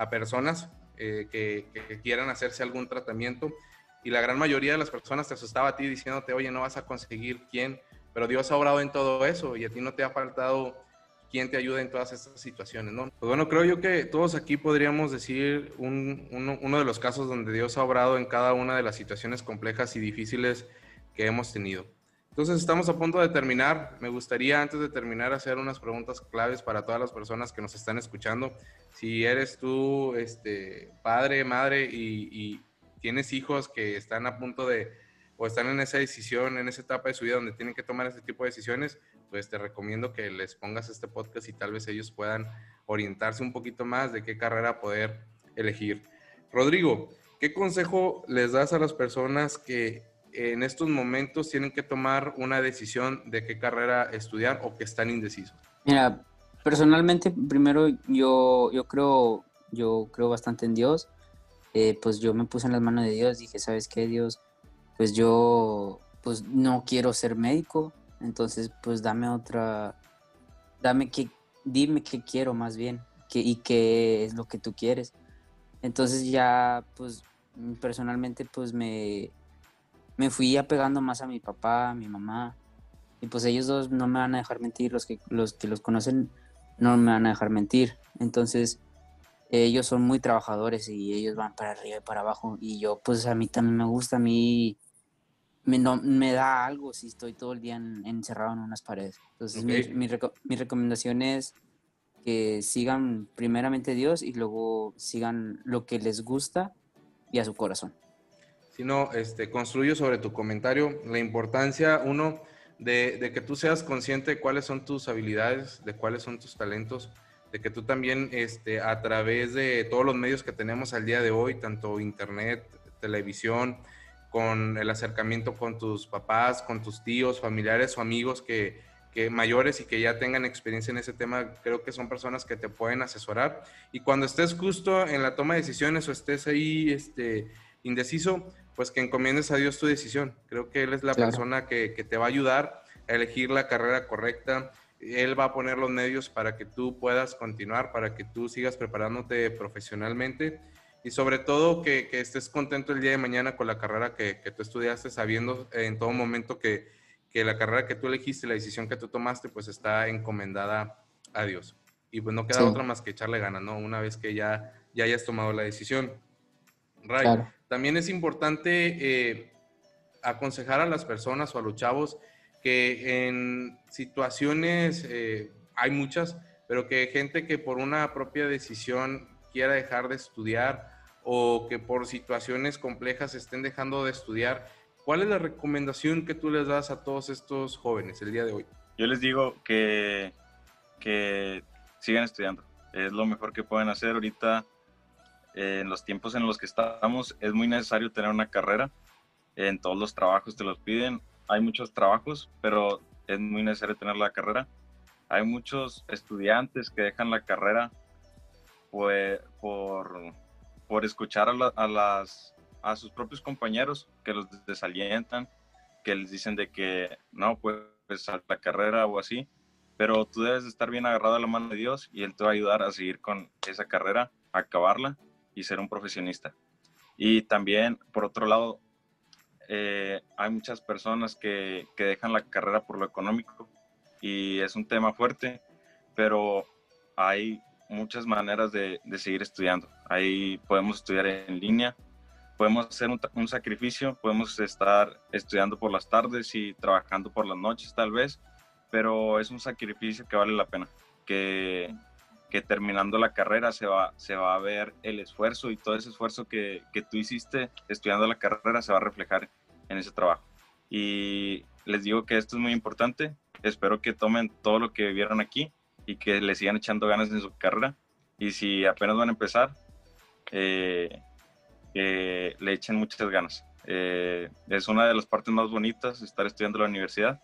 personas eh, que, que, quieran hacerse algún tratamiento y la gran mayoría de las personas te asustaba a ti diciéndote, oye, no vas a conseguir quién pero Dios ha obrado en todo eso y a ti no te ha faltado quien te ayude en todas estas situaciones, ¿no? Pues bueno, creo yo que todos aquí podríamos decir uno, de los casos donde Dios ha obrado en cada una de las situaciones complejas y difíciles que hemos tenido. Entonces estamos a punto de terminar. Me gustaría antes de terminar hacer unas preguntas claves para todas las personas que nos están escuchando. Si eres tú, este, padre, madre y tienes hijos que están a punto de o están en esa decisión, en esa etapa de su vida donde tienen que tomar este tipo de decisiones, pues te recomiendo que les pongas este podcast y tal vez ellos puedan orientarse un poquito más de qué carrera poder elegir. Rodrigo, ¿qué consejo les das a las personas que en estos momentos tienen que tomar una decisión de qué carrera estudiar o que están indecisos? Mira, personalmente, primero yo, yo, creo, yo creo bastante en Dios. Eh, pues yo me puse en las manos de Dios, dije, ¿sabes qué, Dios? Pues yo pues no quiero ser médico, entonces pues dame otra, dame que, dime qué quiero más bien que, y qué es lo que tú quieres. Entonces ya pues personalmente pues me, me fui apegando más a mi papá, a mi mamá, y pues ellos dos no me van a dejar mentir, los que los, que los conocen no me van a dejar mentir. Entonces ellos son muy trabajadores y ellos van para arriba y para abajo. Y yo, pues a mí también me gusta, a mí me, no, me da algo si estoy todo el día encerrado en unas paredes. Entonces mi, mi, mi, recomendación es que sigan primeramente Dios y luego sigan lo que les gusta y a su corazón. Si no, este, construyo sobre tu comentario la importancia, uno, de, de, que tú seas consciente de cuáles son tus habilidades, de cuáles son tus talentos, de que tú también este, a través de todos los medios que tenemos al día de hoy, tanto internet, televisión, con el acercamiento con tus papás, con tus tíos, familiares o amigos que, que mayores y que ya tengan experiencia en ese tema, creo que son personas que te pueden asesorar. Y cuando estés justo en la toma de decisiones o estés ahí este, indeciso, pues que encomiendes a Dios tu decisión. Creo que Él es la persona que, que, te va a ayudar a elegir la carrera correcta. Él va a poner los medios para que tú puedas continuar, para que tú sigas preparándote profesionalmente y sobre todo que, que, estés contento el día de mañana con la carrera que, que, tú estudiaste, sabiendo en todo momento que, que la carrera que tú elegiste, la decisión que tú tomaste, pues está encomendada a Dios. Y pues no queda otra más que echarle ganas, ¿no? Una vez que ya, ya hayas tomado la decisión. Ray, también es importante eh, aconsejar a las personas o a los chavos que en situaciones, eh, hay muchas, pero que gente que por una propia decisión quiera dejar de estudiar o que por situaciones complejas estén dejando de estudiar, ¿cuál es la recomendación que tú les das a todos estos jóvenes el día de hoy? Yo les digo que, que sigan estudiando. Es lo mejor que pueden hacer ahorita. en los tiempos en los que estamos es muy necesario tener una carrera. En todos los trabajos te los piden. Hay muchos trabajos, pero es muy necesario tener la carrera. Hay muchos estudiantes que dejan la carrera pues, por, por escuchar a, las, a sus propios compañeros que los desalientan, que les dicen de que no, pues, pues a la carrera o así, pero tú debes estar bien agarrado a la mano de Dios y Él te va a ayudar a seguir con esa carrera, a acabarla y ser un profesionista. Y también, por otro lado, eh, hay muchas personas que, que dejan la carrera por lo económico y es un tema fuerte, pero hay muchas maneras de, seguir estudiando. Ahí podemos estudiar en línea, podemos hacer un, sacrificio, podemos estar estudiando por las tardes y trabajando por las noches tal vez, pero es un sacrificio que vale la pena, que, que terminando la carrera se va, se va a ver el esfuerzo y todo ese esfuerzo que, que tú hiciste estudiando la carrera se va a reflejar en ese trabajo. Y les digo que esto es muy importante, espero que tomen todo lo que vieron aquí y que le sigan echando ganas en su carrera. Y si apenas van a empezar, eh, que le echen muchas ganas. Eh, es una de las partes más bonitas estar estudiando en la universidad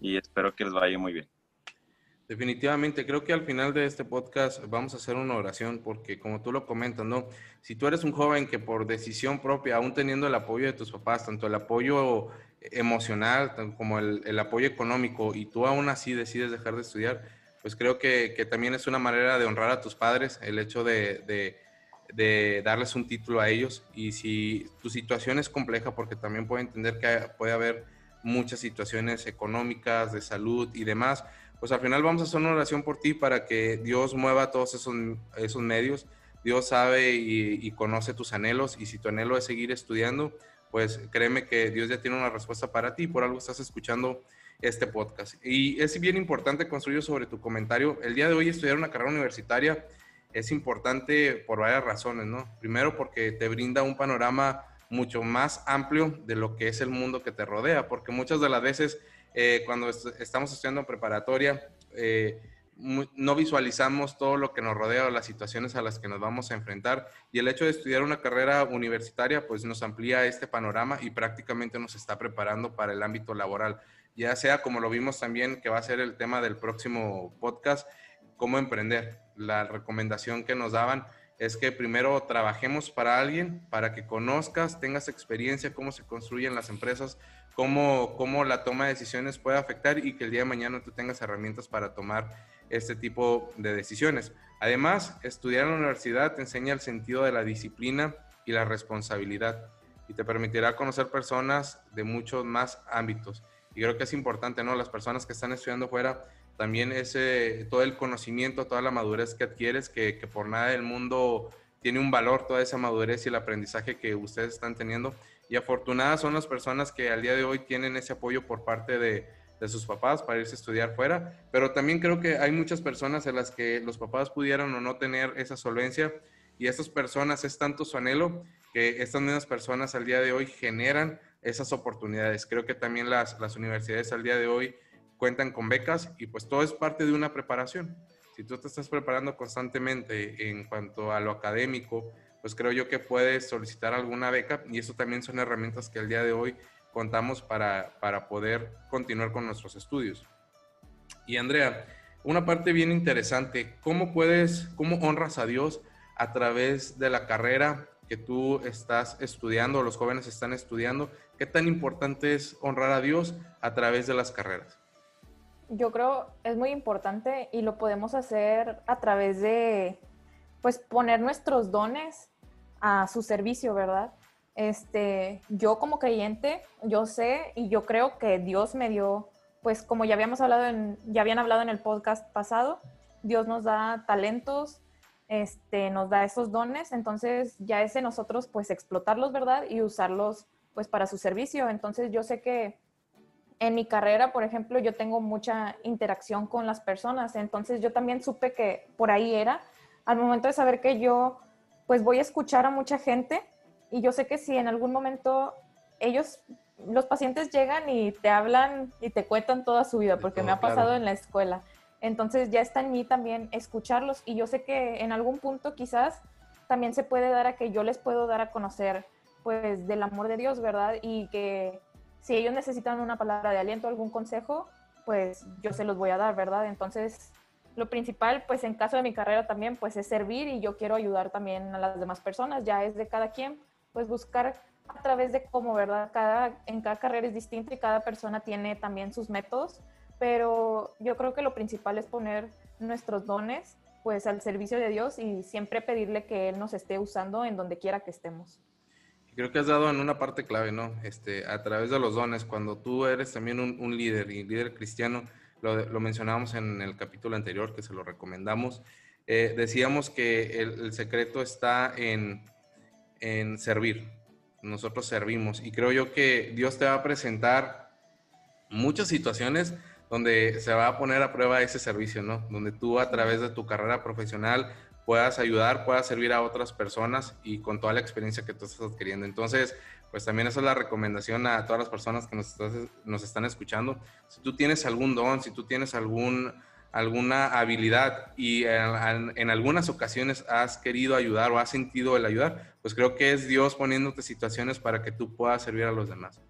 y espero que les vaya muy bien. Definitivamente, creo que al final de este podcast vamos a hacer una oración porque como tú lo comentas, ¿no? Si tú eres un joven que por decisión propia, aún teniendo el apoyo de tus papás, tanto el apoyo emocional como el, el apoyo económico, y tú aún así decides dejar de estudiar, pues creo que, que, también es una manera de honrar a tus padres el hecho de, de, darles un título a ellos. Y si tu situación es compleja, porque también puedo entender que puede haber muchas situaciones económicas, de salud y demás, pues al final vamos a hacer una oración por ti para que Dios mueva todos esos, esos medios. Dios sabe y, y conoce tus anhelos y si tu anhelo es seguir estudiando, pues créeme que Dios ya tiene una respuesta para ti. Por algo estás escuchando este podcast. Y es bien importante construir sobre tu comentario. El día de hoy estudiar una carrera universitaria es importante por varias razones, ¿no? Primero porque te brinda un panorama mucho más amplio de lo que es el mundo que te rodea, porque muchas de las veces eh, cuando estamos estudiando preparatoria, eh, no visualizamos todo lo que nos rodea o las situaciones a las que nos vamos a enfrentar y el hecho de estudiar una carrera universitaria pues nos amplía este panorama y prácticamente nos está preparando para el ámbito laboral ya sea como lo vimos también, que va a ser el tema del próximo podcast, cómo emprender. La recomendación que nos daban es que primero trabajemos para alguien, para que conozcas, tengas experiencia, cómo se construyen las empresas, cómo, cómo la toma de decisiones puede afectar y que el día de mañana tú tengas herramientas para tomar este tipo de decisiones. Además, estudiar en la universidad te enseña el sentido de la disciplina y la responsabilidad y te permitirá conocer personas de muchos más ámbitos. Y creo que es importante, ¿no? Las personas que están estudiando fuera también ese, todo el conocimiento, toda la madurez que adquieres, que, que por nada del mundo tiene un valor toda esa madurez y el aprendizaje que ustedes están teniendo. Y afortunadas son las personas que al día de hoy tienen ese apoyo por parte de, de sus papás para irse a estudiar fuera, pero también creo que hay muchas personas en las que los papás pudieran o no tener esa solvencia y estas personas es tanto su anhelo que estas mismas personas al día de hoy generan esas oportunidades. Creo que también las, las universidades al día de hoy cuentan con becas y pues todo es parte de una preparación. Si tú te estás preparando constantemente en cuanto a lo académico, pues creo yo que puedes solicitar alguna beca y eso también son herramientas que al día de hoy contamos para, para poder continuar con nuestros estudios. Y Andrea, una parte bien interesante, ¿cómo puedes, cómo honras a Dios a través de la carrera que tú estás estudiando, los jóvenes están estudiando? ¿Qué tan importante es honrar a Dios a través de las carreras? Yo creo es muy importante y lo podemos hacer a través de, pues, poner nuestros dones a su servicio, ¿verdad? Este, yo como creyente, yo sé y yo creo que Dios me dio, pues como ya habíamos hablado en, ya habían hablado en el podcast pasado, Dios nos da talentos, este, nos da esos dones, entonces ya es de nosotros pues explotarlos, ¿verdad? Y usarlos pues para su servicio. Entonces yo sé que en mi carrera, por ejemplo, yo tengo mucha interacción con las personas, entonces yo también supe que por ahí era, al momento de saber que yo pues voy a escuchar a mucha gente y yo sé que si en algún momento ellos, los pacientes llegan y te hablan y te cuentan toda su vida, porque me ha pasado en la escuela. Entonces ya está en mí también escucharlos y yo sé que en algún punto quizás también se puede dar a que yo les puedo dar a conocer pues del amor de Dios, ¿verdad? Y que si ellos necesitan una palabra de aliento, algún consejo, pues yo se los voy a dar, ¿verdad? Entonces lo principal, pues en caso de mi carrera también, pues es servir y yo quiero ayudar también a las demás personas, ya es de cada quien, pues buscar a través de cómo, ¿verdad? Cada, en cada carrera es distinto y cada persona tiene también sus métodos, pero yo creo que lo principal es poner nuestros dones pues al servicio de Dios y siempre pedirle que Él nos esté usando en donde quiera que estemos. Creo que has dado en una parte clave, ¿no? Este, a través de los dones, cuando tú eres también un, líder y líder cristiano, lo, lo, mencionábamos en el capítulo anterior, que se lo recomendamos, eh, decíamos que el, el secreto está en, en servir. Nosotros servimos y creo yo que Dios te va a presentar muchas situaciones donde se va a poner a prueba ese servicio, ¿no? Donde tú a través de tu carrera profesional puedas ayudar, puedas servir a otras personas y con toda la experiencia que tú estás adquiriendo. Entonces, pues también esa es la recomendación a todas las personas que nos, nos están escuchando. Si tú tienes algún don, si tú tienes algún alguna habilidad y en, algunas ocasiones has querido ayudar o has sentido el ayudar, pues creo que es Dios poniéndote situaciones para que tú puedas servir a los demás.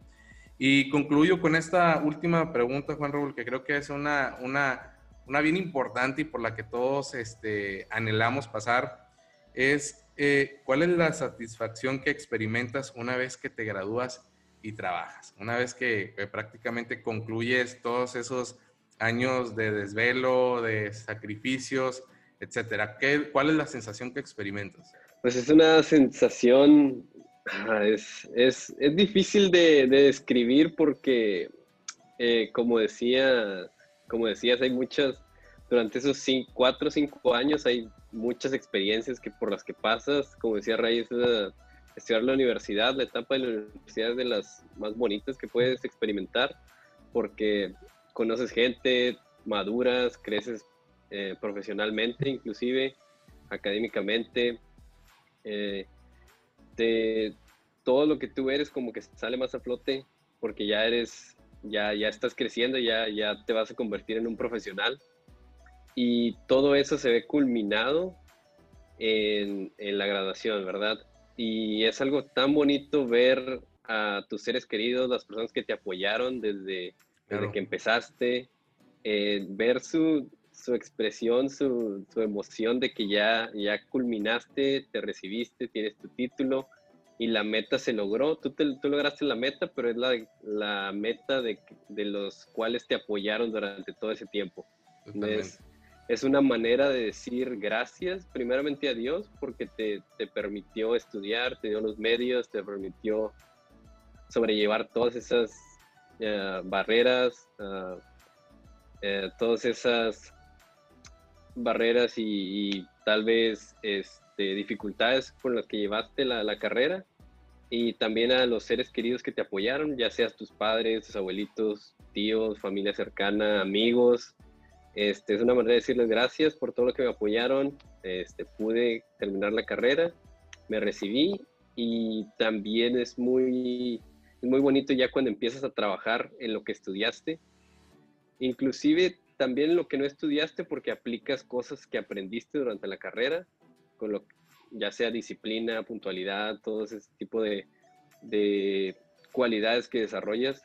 Y concluyo con esta última pregunta, Juan Raúl, que creo que es una, una, una bien importante y por la que todos este, anhelamos pasar, es eh, cuál es la satisfacción que experimentas una vez que te gradúas y trabajas, una vez que prácticamente concluyes todos esos años de desvelo, de sacrificios, etcétera. ¿Qué, ¿Cuál es la sensación que experimentas? Pues es una sensación, es, es, es difícil de, de, describir porque, eh, como decía, como decías, hay muchas, durante esos cuatro o cinco años hay muchas experiencias que por las que pasas, como decía Ray, estudiar la universidad, la etapa de la universidad es de las más bonitas que puedes experimentar, porque conoces gente, maduras, creces eh, profesionalmente, inclusive académicamente. Eh, todo lo que tú eres como que sale más a flote porque ya eres, ya, ya estás creciendo, ya, ya te vas a convertir en un profesional. Y todo eso se ve culminado en, en la graduación, ¿verdad? Y es algo tan bonito ver a tus seres queridos, las personas que te apoyaron desde, desde que empezaste, eh, ver su, su expresión, su, su, emoción de que ya, ya culminaste, te recibiste, tienes tu título y la meta se logró. Tú, te, tú lograste la meta, pero es la, la meta de, de, los cuales te apoyaron durante todo ese tiempo. Es, es, una manera de decir gracias primeramente a Dios porque te, te permitió estudiar, te dio los medios, te permitió sobrellevar todas esas barreras, eh, todas esas barreras y, tal vez este, dificultades con las que llevaste la, la, carrera y también a los seres queridos que te apoyaron, ya seas tus padres, tus abuelitos, tíos, familia cercana, amigos. Este, es una manera de decirles gracias por todo lo que me apoyaron. Este, pude terminar la carrera, me recibí y también es muy, muy bonito ya cuando empiezas a trabajar en lo que estudiaste. Inclusive también lo que no estudiaste porque aplicas cosas que aprendiste durante la carrera, con lo, ya sea disciplina, puntualidad, todo ese tipo de, de cualidades que desarrollas.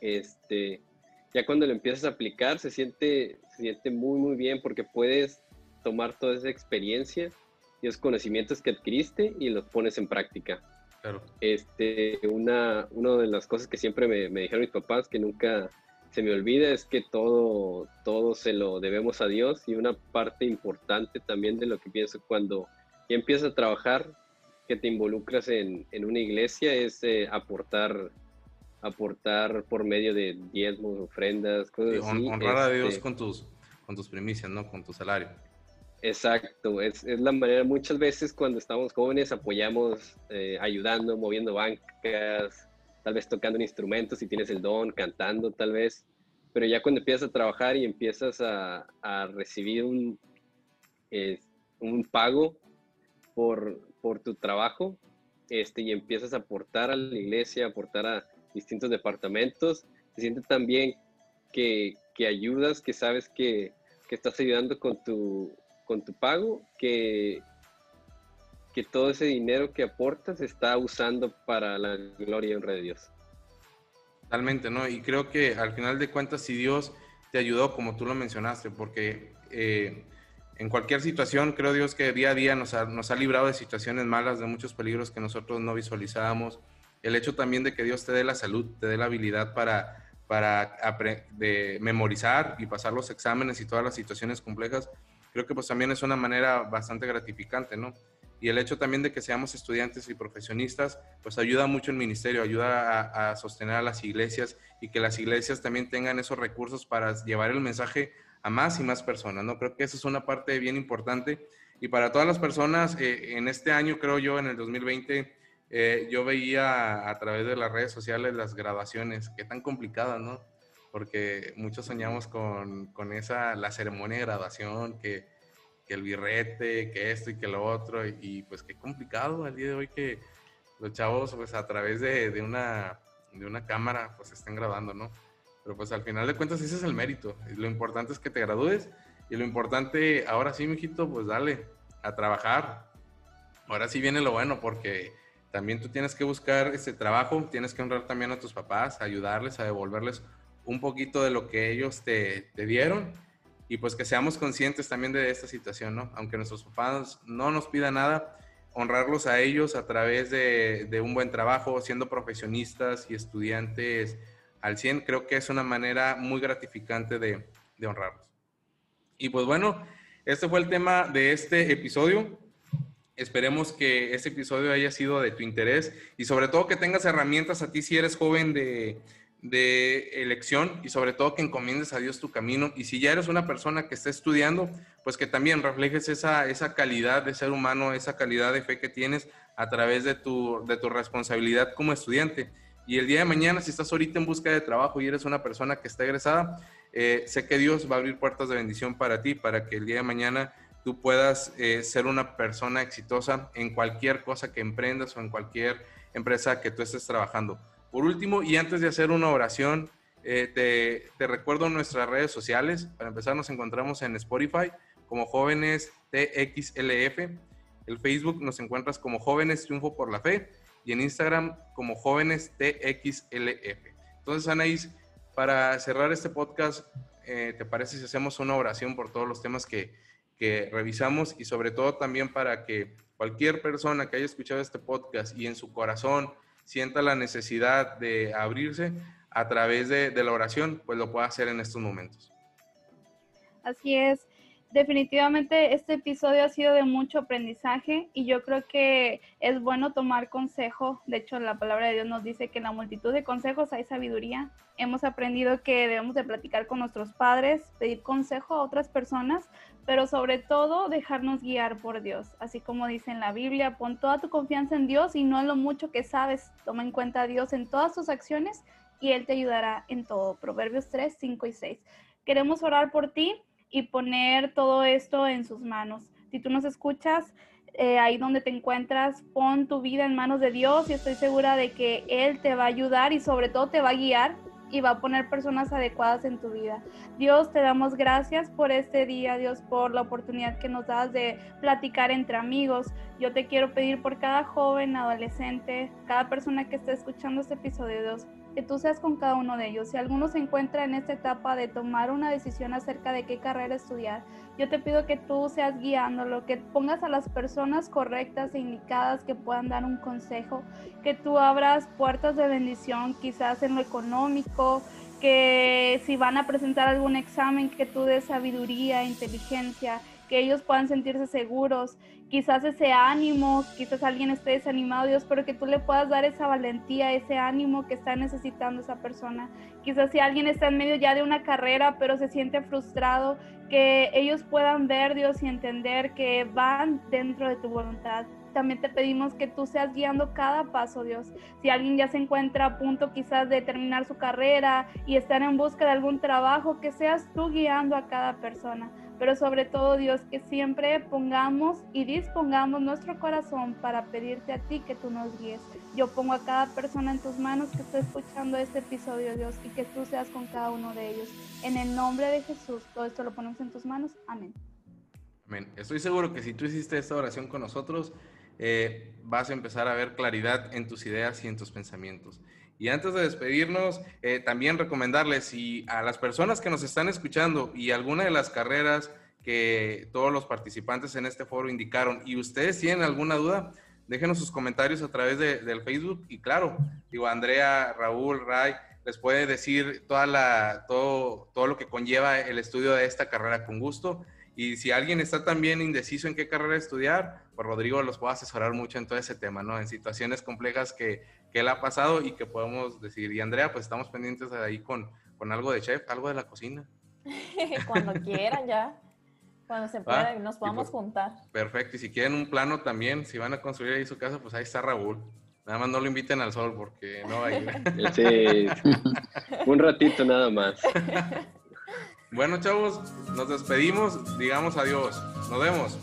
Este, ya cuando lo empiezas a aplicar se siente, se siente muy, muy bien porque puedes tomar toda esa experiencia y los conocimientos que adquiriste y los pones en práctica. Claro. Este, una, una de las cosas que siempre me, me, dijeron mis papás, que nunca se me olvida, es que todo, todo se lo debemos a Dios y una parte importante también de lo que pienso cuando ya empiezas a trabajar, que te involucras en, en una iglesia, es eh, aportar aportar por medio de diezmos, ofrendas, cosas así. Honrar a Dios este con tus, con tus primicias, ¿no? Con tu salario. Exacto, es, es, la manera, muchas veces cuando estamos jóvenes apoyamos eh, ayudando, moviendo bancas, tal vez tocando un instrumento si tienes el don, cantando tal vez, pero ya cuando empiezas a trabajar y empiezas a, a recibir un, eh, un pago por, por tu trabajo este, y empiezas a aportar a la iglesia, aportar a distintos departamentos, se siente también que, que ayudas, que sabes que, que estás ayudando con tu, con tu pago que, que todo ese dinero que aportas está usando para la gloria y honra de Dios. Totalmente, ¿no? Y creo que al final de cuentas, si Dios te ayudó, como tú lo mencionaste, porque eh, en cualquier situación, creo Dios que día a día nos ha, librado de situaciones malas, de muchos peligros que nosotros no visualizábamos. El hecho también de que Dios te dé la salud, te dé la habilidad para, memorizar y pasar los exámenes y todas las situaciones complejas, creo que pues también es una manera bastante gratificante, ¿no? Y el hecho también de que seamos estudiantes y profesionistas, pues ayuda mucho el ministerio, ayuda a, a, sostener a las iglesias y que las iglesias también tengan esos recursos para llevar el mensaje a más y más personas, ¿no? Creo que eso es una parte bien importante. Y para todas las personas, eh, en este año, creo yo, en el 2020, eh, yo veía a través de las redes sociales las graduaciones, qué tan complicadas, ¿no? porque muchos soñamos con, con, esa, la ceremonia de graduación, que, que, el birrete, que esto y que lo otro, y, pues qué complicado al día de hoy que los chavos pues a través de, de, una, de una cámara pues estén grabando, ¿no? Pero pues al final de cuentas ese es el mérito, lo importante es que te gradúes y lo importante, ahora sí, mijito, pues dale a trabajar. Ahora sí viene lo bueno porque también tú tienes que buscar ese trabajo, tienes que honrar también a tus papás, ayudarles, a devolverles un poquito de lo que ellos te, te, dieron y pues que seamos conscientes también de esta situación, ¿no? Aunque nuestros papás no nos pidan nada, honrarlos a ellos a través de, de, un buen trabajo, siendo profesionistas y estudiantes al 100, creo que es una manera muy gratificante de, de honrarlos. Y pues bueno, este fue el tema de este episodio. Esperemos que este episodio haya sido de tu interés y sobre todo que tengas herramientas a ti si eres joven de, elección y sobre todo que encomiendes a Dios tu camino. Y si ya eres una persona que está estudiando, pues que también reflejes esa, esa calidad de ser humano, esa calidad de fe que tienes a través de tu, de tu responsabilidad como estudiante. Y el día de mañana, si estás ahorita en busca de trabajo y eres una persona que está egresada, eh, sé que Dios va a abrir puertas de bendición para ti, para que el día de mañana tú puedas eh, ser una persona exitosa en cualquier cosa que emprendas o en cualquier empresa que tú estés trabajando. Por último, y antes de hacer una oración, eh, te, te, recuerdo nuestras redes sociales. Para empezar, nos encontramos en Spotify como Jóvenes TXLF. El Facebook nos encuentras como Jóvenes Triunfo por la Fe y en Instagram como Jóvenes TXLF. Entonces, Anaís, para cerrar este podcast, eh, ¿te parece si hacemos una oración por todos los temas que, que revisamos y sobre todo también para que cualquier persona que haya escuchado este podcast y en su corazón sienta la necesidad de abrirse a través de, de, la oración, pues lo pueda hacer en estos momentos. Así es. Definitivamente este episodio ha sido de mucho aprendizaje y yo creo que es bueno tomar consejo. De hecho, la palabra de Dios nos dice que en la multitud de consejos hay sabiduría. Hemos aprendido que debemos de platicar con nuestros padres, pedir consejo a otras personas, pero sobre todo dejarnos guiar por Dios. Así como dice en la Biblia, pon toda tu confianza en Dios y no en lo mucho que sabes. Toma en cuenta a Dios en todas tus acciones y Él te ayudará en todo. Proverbios 3, 5 y 6. Queremos orar por ti y poner todo esto en sus manos. Si tú nos escuchas, eh, ahí donde te encuentras, pon tu vida en manos de Dios y estoy segura de que Él te va a ayudar y sobre todo te va a guiar y va a poner personas adecuadas en tu vida. Dios, te damos gracias por este día, Dios, por la oportunidad que nos das de platicar entre amigos. Yo te quiero pedir por cada joven, adolescente, cada persona que esté escuchando este episodio, Dios, que tú seas con cada uno de ellos. Si alguno se encuentra en esta etapa de tomar una decisión acerca de qué carrera estudiar, yo te pido que tú seas guiándolo, que pongas a las personas correctas e indicadas que puedan dar un consejo, que tú abras puertas de bendición, quizás en lo económico, que si van a presentar algún examen, que tú des sabiduría, inteligencia, que ellos puedan sentirse seguros, quizás ese ánimo, quizás alguien esté desanimado, Dios, pero que tú le puedas dar esa valentía, ese ánimo que está necesitando esa persona. Quizás si alguien está en medio ya de una carrera, pero se siente frustrado, que ellos puedan ver, Dios, y entender que van dentro de tu voluntad. También te pedimos que tú seas guiando cada paso, Dios. Si alguien ya se encuentra a punto quizás de terminar su carrera y estar en busca de algún trabajo, que seas tú guiando a cada persona pero sobre todo Dios, que siempre pongamos y dispongamos nuestro corazón para pedirte a ti que tú nos guíes. Yo pongo a cada persona en tus manos que esté escuchando este episodio, Dios, y que tú seas con cada uno de ellos. En el nombre de Jesús, todo esto lo ponemos en tus manos. Amén. Amén. Estoy seguro que si tú hiciste esta oración con nosotros, eh, vas a empezar a ver claridad en tus ideas y en tus pensamientos. Y antes de despedirnos, eh, también recomendarles si a las personas que nos están escuchando y alguna de las carreras que todos los participantes en este foro indicaron y ustedes tienen alguna duda, déjenos sus comentarios a través de, del Facebook y claro, digo, Andrea, Raúl, Ray, les puede decir toda la, todo, todo lo que conlleva el estudio de esta carrera con gusto. Y si alguien está también indeciso en qué carrera estudiar, pues Rodrigo los puede asesorar mucho en todo ese tema, ¿no? En situaciones complejas que, que él ha pasado y que podemos decir. Y Andrea, pues estamos pendientes ahí con, con algo de chef, algo de la cocina. Cuando quieran ya. Cuando se pueda, nos podamos pues, juntar. Perfecto. Y si quieren un plano también, si van a construir ahí su casa, pues ahí está Raúl. Nada más no lo inviten al sol porque no va a ir. Sí, un ratito nada más. Bueno, chavos, nos despedimos. Digamos adiós. Nos vemos.